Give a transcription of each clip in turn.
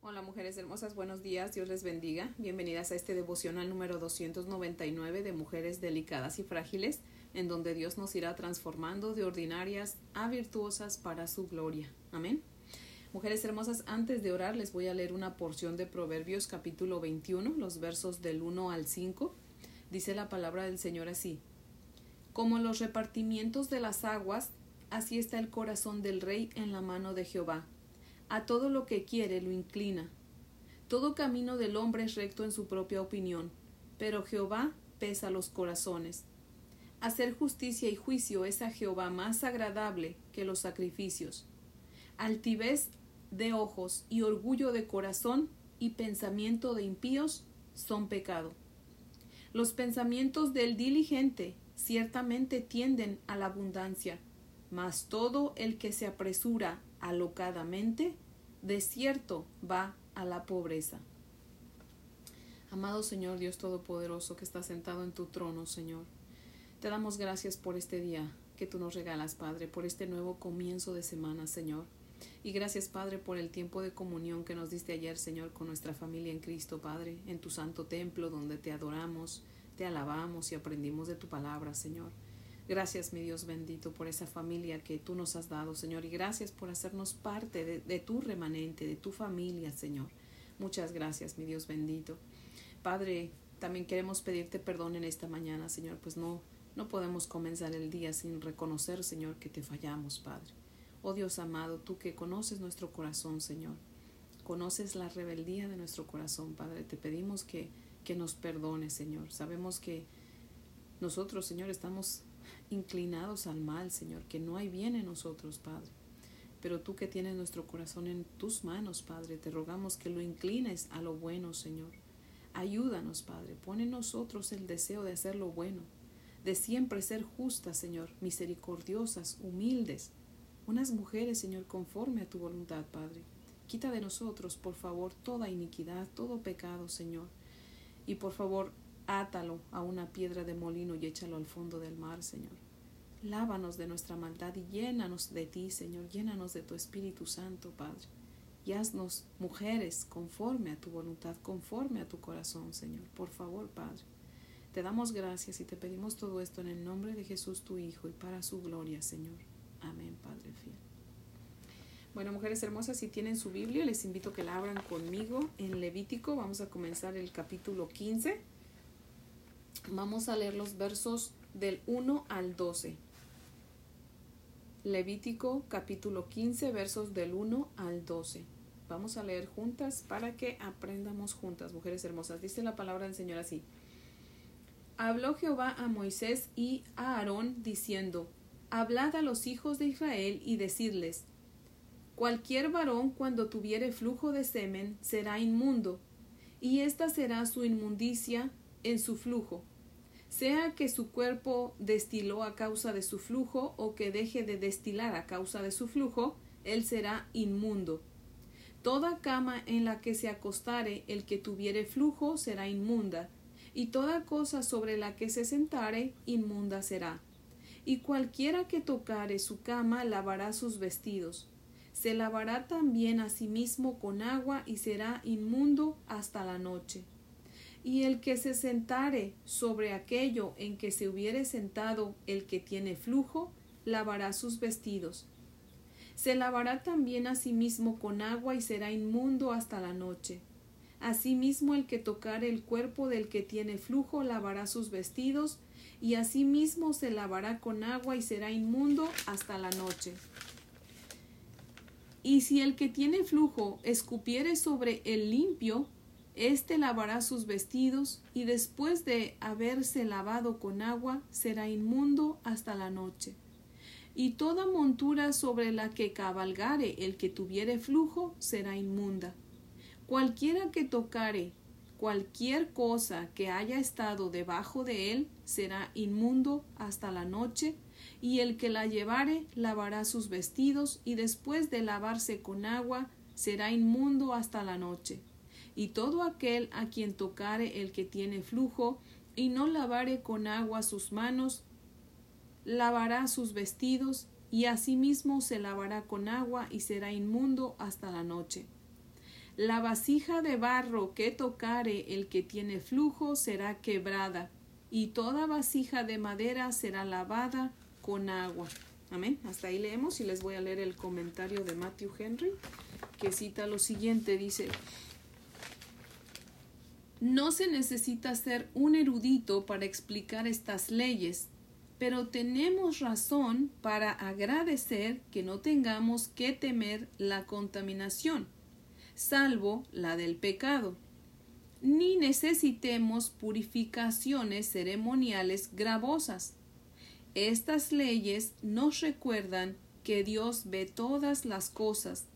Hola mujeres hermosas, buenos días, Dios les bendiga. Bienvenidas a este devocional número 299 de Mujeres Delicadas y Frágiles, en donde Dios nos irá transformando de ordinarias a virtuosas para su gloria. Amén. Mujeres hermosas, antes de orar les voy a leer una porción de Proverbios capítulo 21, los versos del 1 al 5. Dice la palabra del Señor así. Como los repartimientos de las aguas, así está el corazón del rey en la mano de Jehová a todo lo que quiere lo inclina. Todo camino del hombre es recto en su propia opinión, pero Jehová pesa los corazones. Hacer justicia y juicio es a Jehová más agradable que los sacrificios. Altivez de ojos y orgullo de corazón y pensamiento de impíos son pecado. Los pensamientos del diligente ciertamente tienden a la abundancia, mas todo el que se apresura alocadamente, de cierto va a la pobreza. Amado Señor Dios Todopoderoso que está sentado en tu trono, Señor, te damos gracias por este día que tú nos regalas, Padre, por este nuevo comienzo de semana, Señor. Y gracias, Padre, por el tiempo de comunión que nos diste ayer, Señor, con nuestra familia en Cristo, Padre, en tu santo templo donde te adoramos, te alabamos y aprendimos de tu palabra, Señor. Gracias, mi Dios bendito, por esa familia que tú nos has dado, Señor, y gracias por hacernos parte de, tu remanente, de tu familia, Señor. Muchas gracias, mi Dios bendito. Padre, también queremos pedirte perdón en esta mañana, Señor, pues no, no podemos comenzar el día sin reconocer, Señor, que te fallamos, Padre. Oh Dios amado, tú que conoces nuestro corazón, Señor, conoces la rebeldía de nuestro corazón, Padre, te pedimos que, que nos perdones, Señor. Sabemos que nosotros, Señor, estamos inclinados al mal, Señor, que no hay bien en nosotros, Padre. Pero tú que tienes nuestro corazón en tus manos, Padre, te rogamos que lo inclines a lo bueno, Señor. Ayúdanos, Padre, pon en nosotros el deseo de hacer lo bueno, de siempre ser justas, Señor, misericordiosas, humildes, unas mujeres, Señor, conforme a tu voluntad, Padre. Quita de nosotros, por favor, toda iniquidad, todo pecado, Señor. Y por favor, Átalo a una piedra de molino y échalo al fondo del mar, Señor. Lávanos de nuestra maldad y llénanos de ti, Señor. Llénanos de tu Espíritu Santo, Padre. Y haznos mujeres conforme a tu voluntad, conforme a tu corazón, Señor. Por favor, Padre. Te damos gracias y te pedimos todo esto en el nombre de Jesús, tu Hijo, y para su gloria, Señor. Amén, Padre fiel. Bueno, mujeres hermosas, si tienen su Biblia, les invito a que la abran conmigo en Levítico. Vamos a comenzar el capítulo 15 Vamos a leer los versos del 1 al 12. Levítico capítulo 15 versos del 1 al 12. Vamos a leer juntas para que aprendamos juntas, mujeres hermosas. Dice la palabra del Señor así. Habló Jehová a Moisés y a Aarón diciendo, Hablad a los hijos de Israel y decidles, Cualquier varón cuando tuviere flujo de semen será inmundo, y esta será su inmundicia en su flujo sea que su cuerpo destiló a causa de su flujo o que deje de destilar a causa de su flujo, él será inmundo. Toda cama en la que se acostare el que tuviere flujo será inmunda, y toda cosa sobre la que se sentare inmunda será. Y cualquiera que tocare su cama lavará sus vestidos. Se lavará también a sí mismo con agua y será inmundo hasta la noche y el que se sentare sobre aquello en que se hubiere sentado el que tiene flujo, lavará sus vestidos. Se lavará también a sí mismo con agua y será inmundo hasta la noche. Asimismo el que tocare el cuerpo del que tiene flujo lavará sus vestidos, y asimismo se lavará con agua y será inmundo hasta la noche. Y si el que tiene flujo escupiere sobre el limpio, este lavará sus vestidos y después de haberse lavado con agua será inmundo hasta la noche. Y toda montura sobre la que cabalgare el que tuviere flujo será inmunda. Cualquiera que tocare cualquier cosa que haya estado debajo de él será inmundo hasta la noche, y el que la llevare lavará sus vestidos y después de lavarse con agua será inmundo hasta la noche y todo aquel a quien tocare el que tiene flujo, y no lavare con agua sus manos, lavará sus vestidos, y asimismo se lavará con agua y será inmundo hasta la noche. La vasija de barro que tocare el que tiene flujo será quebrada, y toda vasija de madera será lavada con agua. Amén. Hasta ahí leemos y les voy a leer el comentario de Matthew Henry, que cita lo siguiente, dice, no se necesita ser un erudito para explicar estas leyes, pero tenemos razón para agradecer que no tengamos que temer la contaminación, salvo la del pecado, ni necesitemos purificaciones ceremoniales gravosas. Estas leyes nos recuerdan que Dios ve todas las cosas,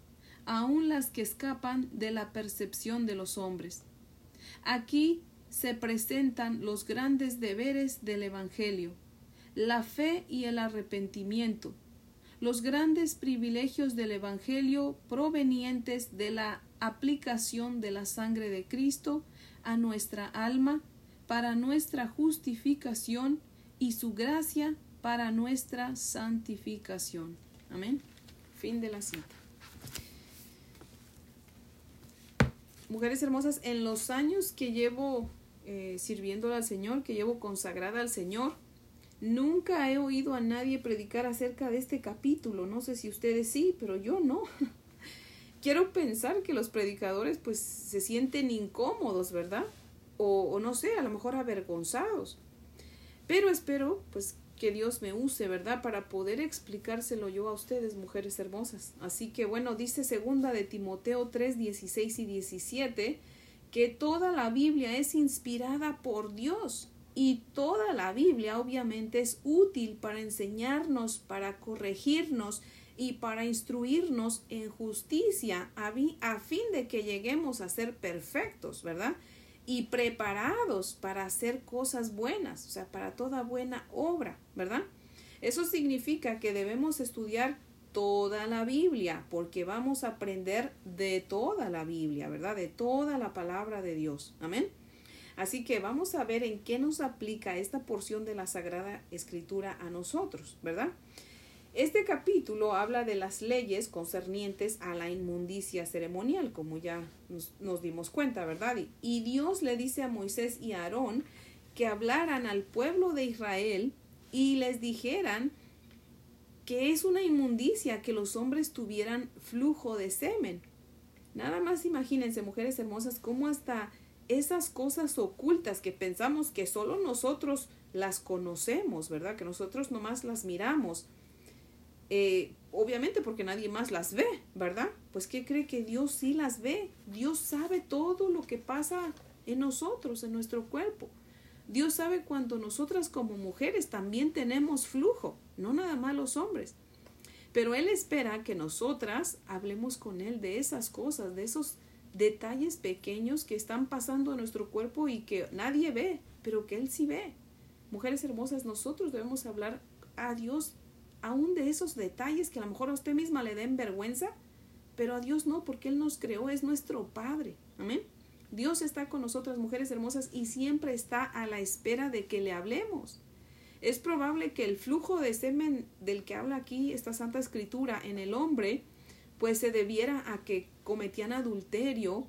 aun las que escapan de la percepción de los hombres. Aquí se presentan los grandes deberes del Evangelio, la fe y el arrepentimiento, los grandes privilegios del Evangelio provenientes de la aplicación de la sangre de Cristo a nuestra alma para nuestra justificación y su gracia para nuestra santificación. Amén. Fin de la cita. Mujeres hermosas, en los años que llevo eh, sirviendo al Señor, que llevo consagrada al Señor, nunca he oído a nadie predicar acerca de este capítulo. No sé si ustedes sí, pero yo no. Quiero pensar que los predicadores pues se sienten incómodos, ¿verdad? O, o no sé, a lo mejor avergonzados. Pero espero pues que Dios me use, ¿verdad? Para poder explicárselo yo a ustedes, mujeres hermosas. Así que bueno, dice segunda de Timoteo 3, 16 y 17, que toda la Biblia es inspirada por Dios. Y toda la Biblia obviamente es útil para enseñarnos, para corregirnos y para instruirnos en justicia a, a fin de que lleguemos a ser perfectos, ¿verdad? Y preparados para hacer cosas buenas, o sea, para toda buena obra, ¿verdad? Eso significa que debemos estudiar toda la Biblia, porque vamos a aprender de toda la Biblia, ¿verdad? De toda la palabra de Dios. Amén. Así que vamos a ver en qué nos aplica esta porción de la Sagrada Escritura a nosotros, ¿verdad? Este capítulo habla de las leyes concernientes a la inmundicia ceremonial, como ya nos, dimos cuenta, ¿verdad? Y, Dios le dice a Moisés y a Aarón que hablaran al pueblo de Israel y les dijeran que es una inmundicia que los hombres tuvieran flujo de semen. Nada más imagínense, mujeres hermosas, cómo hasta esas cosas ocultas que pensamos que solo nosotros las conocemos, ¿verdad? Que nosotros nomás las miramos eh, obviamente porque nadie más las ve, ¿verdad? Pues ¿qué cree que Dios sí las ve? Dios sabe todo lo que pasa en nosotros, en nuestro cuerpo. Dios sabe cuando nosotras como mujeres también tenemos flujo, no nada más los hombres. Pero Él espera que nosotras hablemos con Él de esas cosas, de esos detalles pequeños que están pasando en nuestro cuerpo y que nadie ve, pero que Él sí ve. Mujeres hermosas, nosotros debemos hablar a Dios aún de esos detalles que a lo mejor a usted misma le den vergüenza, pero a Dios no, porque Él nos creó, es nuestro Padre. Amén. Dios está con nosotras, mujeres hermosas, y siempre está a la espera de que le hablemos. Es probable que el flujo de semen del que habla aquí esta Santa Escritura en el hombre, pues se debiera a que cometían adulterio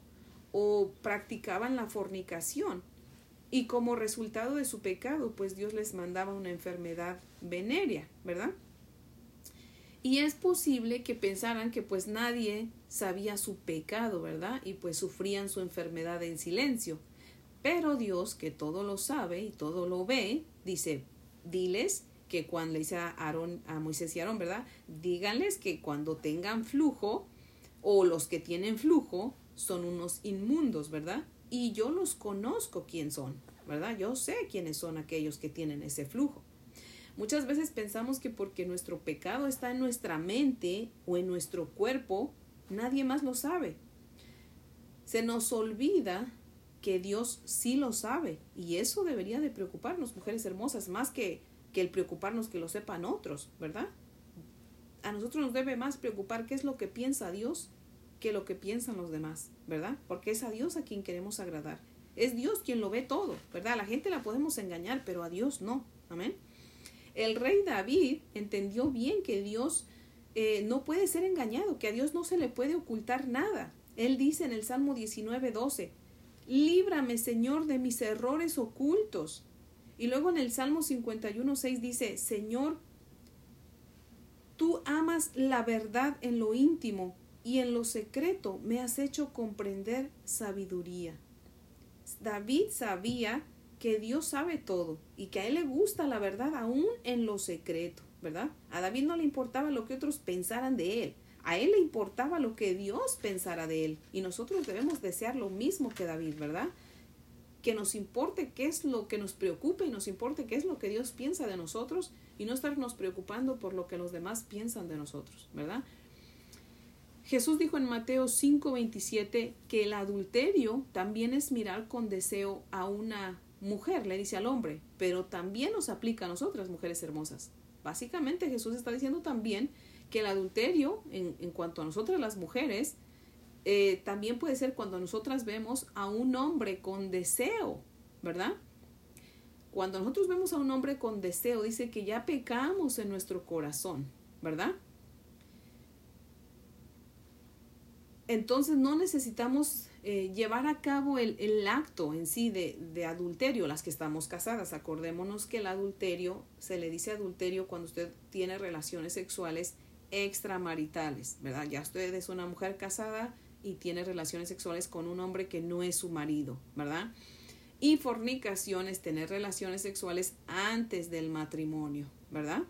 o practicaban la fornicación. Y como resultado de su pecado, pues Dios les mandaba una enfermedad venérea, ¿verdad? Y es posible que pensaran que pues nadie sabía su pecado, ¿verdad? Y pues sufrían su enfermedad en silencio. Pero Dios, que todo lo sabe y todo lo ve, dice, diles que cuando le dice a, a Moisés y Aarón, ¿verdad? Díganles que cuando tengan flujo o los que tienen flujo son unos inmundos, ¿verdad? Y yo los conozco quién son, ¿verdad? Yo sé quiénes son aquellos que tienen ese flujo. Muchas veces pensamos que porque nuestro pecado está en nuestra mente o en nuestro cuerpo, nadie más lo sabe. Se nos olvida que Dios sí lo sabe y eso debería de preocuparnos, mujeres hermosas, más que, que el preocuparnos que lo sepan otros, ¿verdad? A nosotros nos debe más preocupar qué es lo que piensa Dios que lo que piensan los demás, ¿verdad? Porque es a Dios a quien queremos agradar. Es Dios quien lo ve todo, ¿verdad? A la gente la podemos engañar, pero a Dios no. Amén. El rey David entendió bien que Dios eh, no puede ser engañado, que a Dios no se le puede ocultar nada. Él dice en el Salmo 19, 12, líbrame Señor de mis errores ocultos. Y luego en el Salmo 51, 6 dice, Señor, tú amas la verdad en lo íntimo y en lo secreto me has hecho comprender sabiduría. David sabía que Dios sabe todo y que a él le gusta la verdad aún en lo secreto, ¿verdad? A David no le importaba lo que otros pensaran de él, a él le importaba lo que Dios pensara de él y nosotros debemos desear lo mismo que David, ¿verdad? Que nos importe qué es lo que nos preocupa y nos importe qué es lo que Dios piensa de nosotros y no estarnos preocupando por lo que los demás piensan de nosotros, ¿verdad? Jesús dijo en Mateo 5:27 que el adulterio también es mirar con deseo a una mujer, le dice al hombre, pero también nos aplica a nosotras, mujeres hermosas. Básicamente Jesús está diciendo también que el adulterio, en, cuanto a nosotras las mujeres, eh, también puede ser cuando nosotras vemos a un hombre con deseo, ¿verdad? Cuando nosotros vemos a un hombre con deseo, dice que ya pecamos en nuestro corazón, ¿verdad? Entonces no necesitamos eh, llevar a cabo el, el acto en sí de, de, adulterio, las que estamos casadas. Acordémonos que el adulterio, se le dice adulterio cuando usted tiene relaciones sexuales extramaritales, ¿verdad? Ya usted es una mujer casada y tiene relaciones sexuales con un hombre que no es su marido, ¿verdad? Y fornicación es tener relaciones sexuales antes del matrimonio, ¿verdad?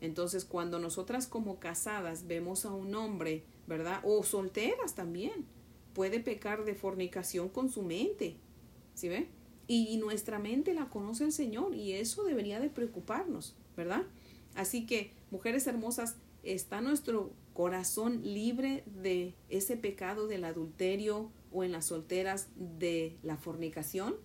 Entonces, cuando nosotras como casadas vemos a un hombre ¿verdad? O solteras también. Puede pecar de fornicación con su mente. ¿Sí ve? Y nuestra mente la conoce el Señor y eso debería de preocuparnos, ¿verdad? Así que, mujeres hermosas, ¿está nuestro corazón libre de ese pecado del adulterio o en las solteras de la fornicación?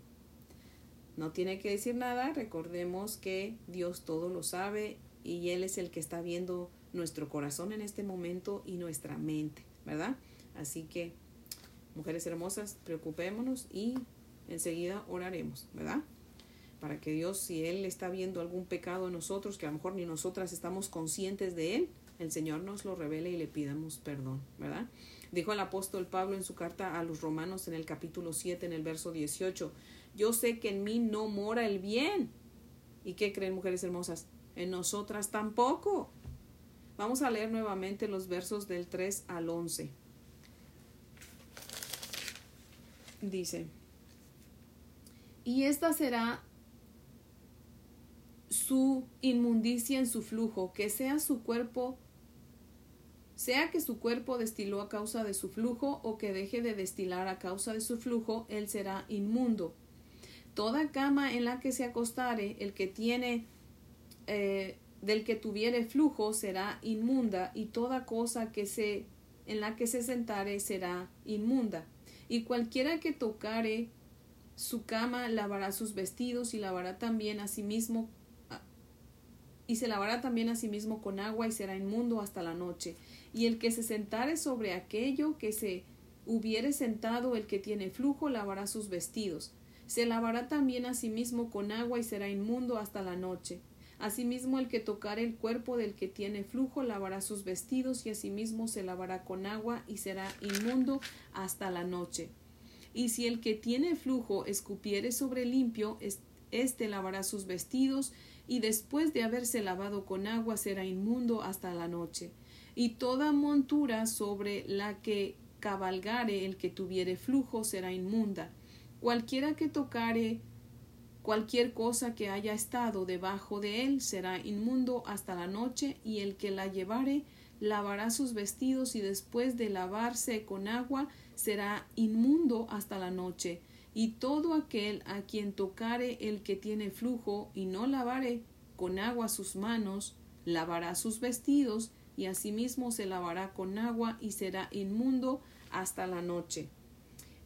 No tiene que decir nada, recordemos que Dios todo lo sabe y Él es el que está viendo nuestro corazón en este momento y nuestra mente, ¿verdad? Así que, mujeres hermosas, preocupémonos y enseguida oraremos, ¿verdad? Para que Dios, si Él está viendo algún pecado en nosotros, que a lo mejor ni nosotras estamos conscientes de Él, el Señor nos lo revele y le pidamos perdón, ¿verdad? Dijo el apóstol Pablo en su carta a los romanos en el capítulo 7, en el verso 18, yo sé que en mí no mora el bien. ¿Y qué creen, mujeres hermosas? En nosotras tampoco. Vamos a leer nuevamente los versos del 3 al 11. Dice, y esta será su inmundicia en su flujo, que sea su cuerpo, sea que su cuerpo destiló a causa de su flujo o que deje de destilar a causa de su flujo, él será inmundo. Toda cama en la que se acostare, el que tiene eh, del que tuviere flujo será inmunda, y toda cosa que se en la que se sentare será inmunda. Y cualquiera que tocare su cama lavará sus vestidos y lavará también a sí mismo y se lavará también a sí mismo con agua y será inmundo hasta la noche. Y el que se sentare sobre aquello que se hubiere sentado el que tiene flujo lavará sus vestidos. Se lavará también a sí mismo con agua y será inmundo hasta la noche. Asimismo, el que tocare el cuerpo del que tiene flujo lavará sus vestidos y asimismo se lavará con agua y será inmundo hasta la noche. Y si el que tiene flujo escupiere sobre limpio, éste lavará sus vestidos y después de haberse lavado con agua será inmundo hasta la noche. Y toda montura sobre la que cabalgare el que tuviere flujo será inmunda. Cualquiera que tocare Cualquier cosa que haya estado debajo de él será inmundo hasta la noche, y el que la llevare lavará sus vestidos y después de lavarse con agua será inmundo hasta la noche. Y todo aquel a quien tocare el que tiene flujo y no lavare con agua sus manos, lavará sus vestidos y asimismo se lavará con agua y será inmundo hasta la noche.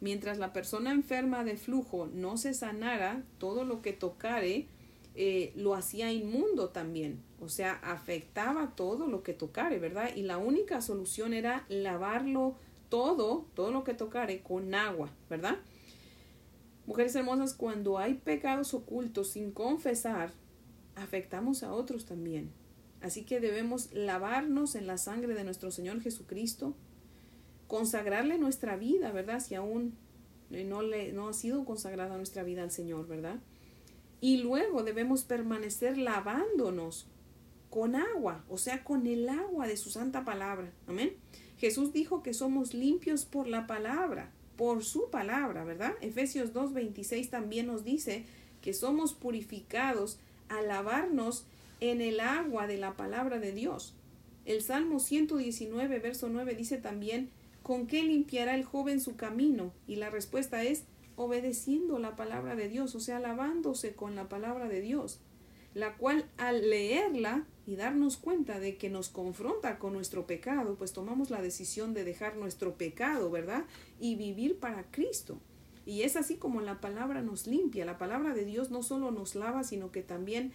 Mientras la persona enferma de flujo no se sanara, todo lo que tocare eh, lo hacía inmundo también. O sea, afectaba todo lo que tocare, ¿verdad? Y la única solución era lavarlo todo, todo lo que tocare con agua, ¿verdad? Mujeres hermosas, cuando hay pecados ocultos sin confesar, afectamos a otros también. Así que debemos lavarnos en la sangre de nuestro Señor Jesucristo consagrarle nuestra vida, ¿verdad? Si aún no, le, no ha sido consagrada nuestra vida al Señor, ¿verdad? Y luego debemos permanecer lavándonos con agua, o sea, con el agua de su santa palabra. Amén. Jesús dijo que somos limpios por la palabra, por su palabra, ¿verdad? Efesios 2.26 también nos dice que somos purificados al lavarnos en el agua de la palabra de Dios. El Salmo 119, verso 9 dice también, ¿con qué limpiará el joven su camino? Y la respuesta es, obedeciendo la palabra de Dios, o sea, lavándose con la palabra de Dios, la cual al leerla y darnos cuenta de que nos confronta con nuestro pecado, pues tomamos la decisión de dejar nuestro pecado, ¿verdad? Y vivir para Cristo. Y es así como la palabra nos limpia. La palabra de Dios no solo nos lava, sino que también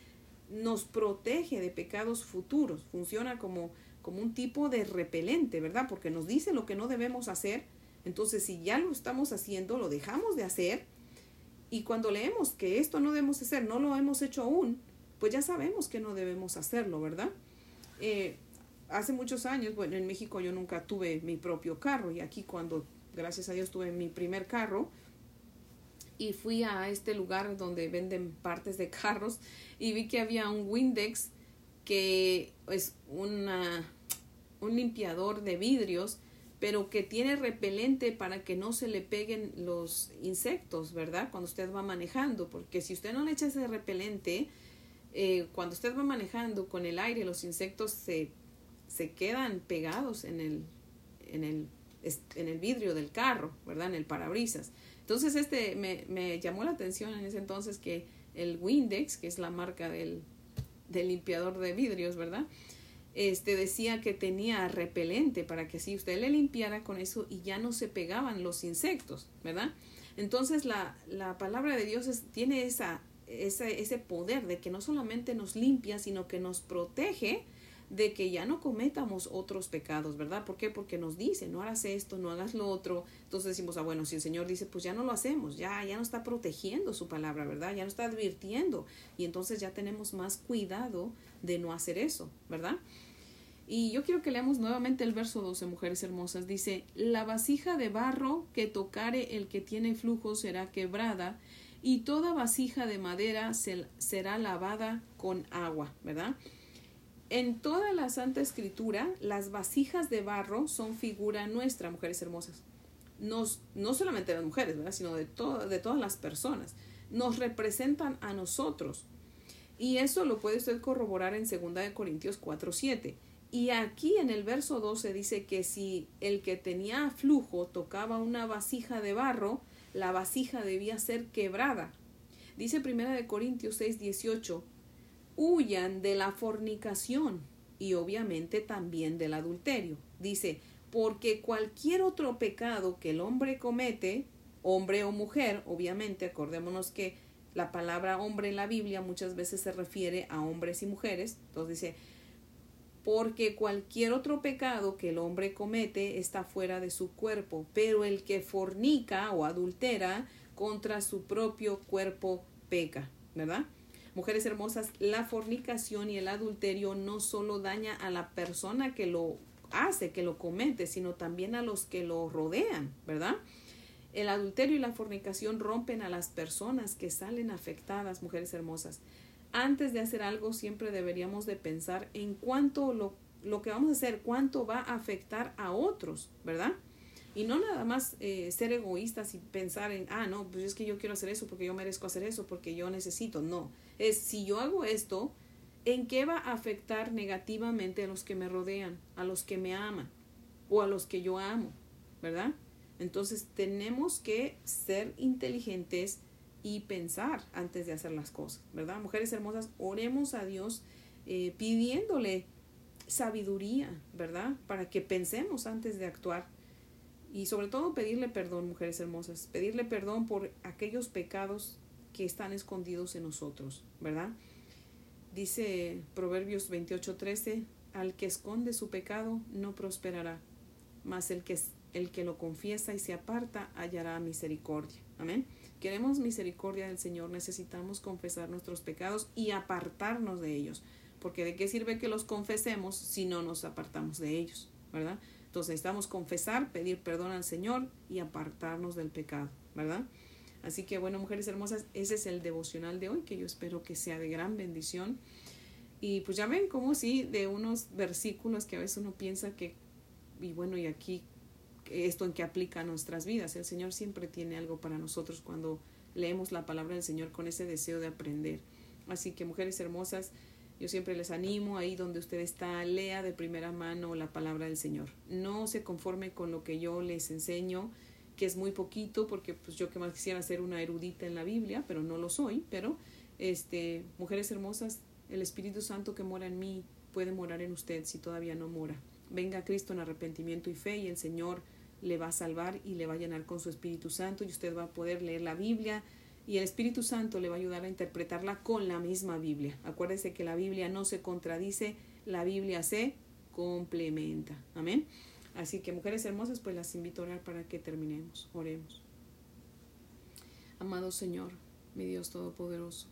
nos protege de pecados futuros. Funciona como, como un tipo de repelente, ¿verdad? Porque nos dice lo que no debemos hacer. Entonces, si ya lo estamos haciendo, lo dejamos de hacer. Y cuando leemos que esto no debemos hacer, no lo hemos hecho aún, pues ya sabemos que no debemos hacerlo, ¿verdad? Eh, hace muchos años, bueno, en México yo nunca tuve mi propio carro y aquí cuando, gracias a Dios, tuve mi primer carro, y fui a este lugar donde venden partes de carros y vi que había un Windex que es una, un limpiador de vidrios pero que tiene repelente para que no se le peguen los insectos, ¿verdad? Cuando usted va manejando, porque si usted no le echa ese repelente, eh, cuando usted va manejando con el aire, los insectos se, se quedan pegados en el, en, el, en el vidrio del carro, ¿verdad? En el parabrisas. Entonces, este me, me, llamó la atención en ese entonces que el Windex, que es la marca del, del limpiador de vidrios, ¿verdad? Este decía que tenía repelente para que si usted le limpiara con eso y ya no se pegaban los insectos, ¿verdad? Entonces la, la palabra de Dios tiene esa, esa, ese poder de que no solamente nos limpia, sino que nos protege de que ya no cometamos otros pecados, ¿verdad? ¿Por qué? Porque nos dice, no hagas esto, no hagas lo otro. Entonces decimos, ah, bueno, si el Señor dice, pues ya no lo hacemos, ya, ya no está protegiendo su palabra, ¿verdad? Ya no está advirtiendo. Y entonces ya tenemos más cuidado de no hacer eso, ¿verdad? Y yo quiero que leamos nuevamente el verso 12, mujeres hermosas. Dice, la vasija de barro que tocare el que tiene flujo será quebrada, y toda vasija de madera será lavada con agua, ¿verdad? En toda la Santa Escritura, las vasijas de barro son figura nuestra, mujeres hermosas. Nos, no solamente las mujeres, ¿verdad? sino de, de todas las personas. Nos representan a nosotros. Y eso lo puede usted corroborar en 2 Corintios 4, 7. Y aquí en el verso 12 dice que si el que tenía flujo tocaba una vasija de barro, la vasija debía ser quebrada. Dice 1 Corintios 6, 18, huyan de la fornicación y obviamente también del adulterio. Dice, porque cualquier otro pecado que el hombre comete, hombre o mujer, obviamente, acordémonos que la palabra hombre en la Biblia muchas veces se refiere a hombres y mujeres, entonces dice, porque cualquier otro pecado que el hombre comete está fuera de su cuerpo, pero el que fornica o adultera contra su propio cuerpo peca, ¿verdad? Mujeres hermosas, la fornicación y el adulterio no solo daña a la persona que lo hace, que lo comete, sino también a los que lo rodean, ¿verdad? El adulterio y la fornicación rompen a las personas que salen afectadas, mujeres hermosas. Antes de hacer algo siempre deberíamos de pensar en cuánto lo, lo que vamos a hacer, cuánto va a afectar a otros, ¿verdad? Y no nada más eh, ser egoístas y pensar en, ah, no, pues es que yo quiero hacer eso porque yo merezco hacer eso, porque yo necesito. No, es si yo hago esto, ¿en qué va a afectar negativamente a los que me rodean, a los que me aman o a los que yo amo, ¿verdad? Entonces tenemos que ser inteligentes y pensar antes de hacer las cosas, ¿verdad? Mujeres hermosas, oremos a Dios eh, pidiéndole sabiduría, ¿verdad? Para que pensemos antes de actuar y sobre todo pedirle perdón, mujeres hermosas, pedirle perdón por aquellos pecados que están escondidos en nosotros, ¿verdad? Dice Proverbios 28:13, al que esconde su pecado no prosperará, mas el que, el que lo confiesa y se aparta hallará misericordia. Amén. Queremos misericordia del Señor, necesitamos confesar nuestros pecados y apartarnos de ellos, porque de qué sirve que los confesemos si no nos apartamos de ellos, ¿verdad? Entonces necesitamos confesar, pedir perdón al Señor y apartarnos del pecado, ¿verdad? Así que bueno, mujeres hermosas, ese es el devocional de hoy que yo espero que sea de gran bendición. Y pues ya ven como sí, de unos versículos que a veces uno piensa que, y bueno, y aquí esto en que aplica nuestras vidas. El Señor siempre tiene algo para nosotros cuando leemos la palabra del Señor con ese deseo de aprender. Así que mujeres hermosas, yo siempre les animo ahí donde usted está, lea de primera mano la palabra del Señor. No se conforme con lo que yo les enseño, que es muy poquito, porque pues yo que más quisiera ser una erudita en la Biblia, pero no lo soy, pero este, mujeres hermosas, el Espíritu Santo que mora en mí puede morar en usted si todavía no mora. Venga Cristo en arrepentimiento y fe y el Señor le va a salvar y le va a llenar con su Espíritu Santo y usted va a poder leer la Biblia y el Espíritu Santo le va a ayudar a interpretarla con la misma Biblia. Acuérdese que la Biblia no se contradice, la Biblia se complementa. Amén. Así que mujeres hermosas, pues las invito a orar para que terminemos. Oremos. Amado Señor, mi Dios Todopoderoso,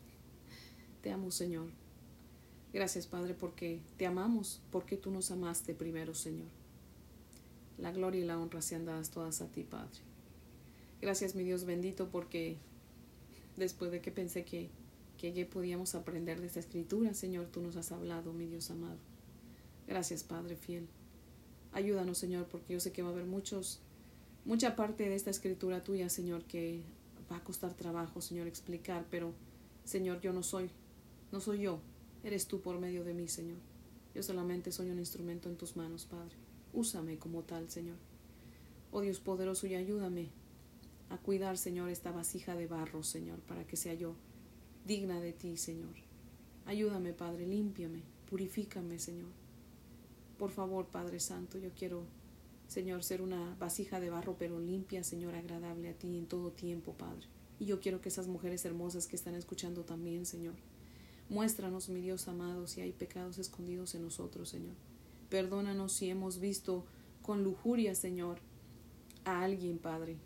te amo Señor. Gracias Padre porque te amamos, porque tú nos amaste primero Señor. La gloria y la honra sean dadas todas a ti Padre. Gracias mi Dios bendito porque después de que pensé que, que ya podíamos aprender de esta escritura, Señor, tú nos has hablado, mi Dios amado. Gracias, Padre fiel. Ayúdanos, Señor, porque yo sé que va a haber muchos, mucha parte de esta escritura tuya, Señor, que va a costar trabajo, Señor, explicar, pero, Señor, yo no soy, no soy yo, eres tú por medio de mí, Señor. Yo solamente soy un instrumento en tus manos, Padre. Úsame como tal, Señor. Oh Dios poderoso, y ayúdame a cuidar, Señor, esta vasija de barro, Señor, para que sea yo digna de ti, Señor. Ayúdame, Padre, límpiame, purifícame, Señor. Por favor, Padre Santo, yo quiero, Señor, ser una vasija de barro, pero limpia, Señor, agradable a ti en todo tiempo, Padre. Y yo quiero que esas mujeres hermosas que están escuchando también, Señor, muéstranos, mi Dios amado, si hay pecados escondidos en nosotros, Señor. Perdónanos si hemos visto con lujuria, Señor, a alguien, Padre,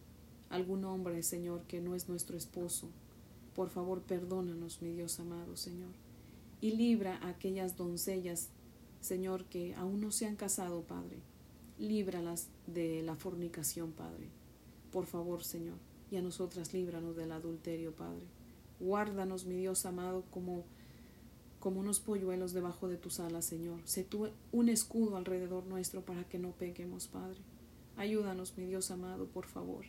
algún hombre, Señor, que no es nuestro esposo. Por favor, perdónanos, mi Dios amado, Señor. Y libra a aquellas doncellas, Señor, que aún no se han casado, Padre. Líbralas de la fornicación, Padre. Por favor, Señor. Y a nosotras líbranos del adulterio, Padre. Guárdanos, mi Dios amado, como, como unos polluelos debajo de tus alas, Señor. Sé tú un escudo alrededor nuestro para que no pequemos, Padre. Ayúdanos, mi Dios amado, por favor.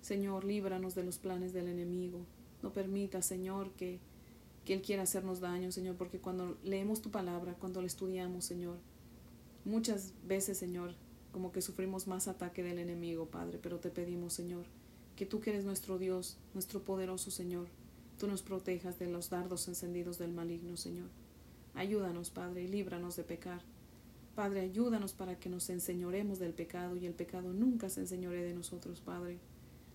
Señor, líbranos de los planes del enemigo. No permita, Señor, que, que Él quiera hacernos daño, Señor, porque cuando leemos tu palabra, cuando la estudiamos, Señor, muchas veces, Señor, como que sufrimos más ataque del enemigo, Padre, pero te pedimos, Señor, que tú que eres nuestro Dios, nuestro poderoso Señor, tú nos protejas de los dardos encendidos del maligno, Señor. Ayúdanos, Padre, y líbranos de pecar. Padre, ayúdanos para que nos enseñoremos del pecado y el pecado nunca se enseñore de nosotros, Padre.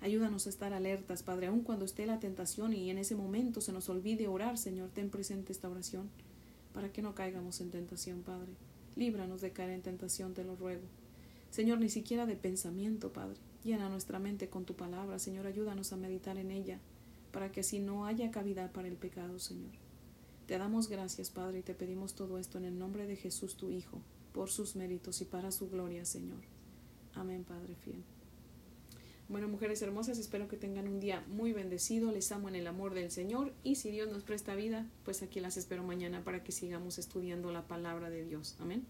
Ayúdanos a estar alertas, Padre, aun cuando esté la tentación y en ese momento se nos olvide orar, Señor, ten presente esta oración para que no caigamos en tentación, Padre. Líbranos de caer en tentación, te lo ruego. Señor, ni siquiera de pensamiento, Padre. Llena nuestra mente con tu palabra, Señor, ayúdanos a meditar en ella, para que así no haya cavidad para el pecado, Señor. Te damos gracias, Padre, y te pedimos todo esto en el nombre de Jesús, tu Hijo, por sus méritos y para su gloria, Señor. Amén, Padre fiel. Bueno, mujeres hermosas, espero que tengan un día muy bendecido. Les amo en el amor del Señor y si Dios nos presta vida, pues aquí las espero mañana para que sigamos estudiando la palabra de Dios. Amén.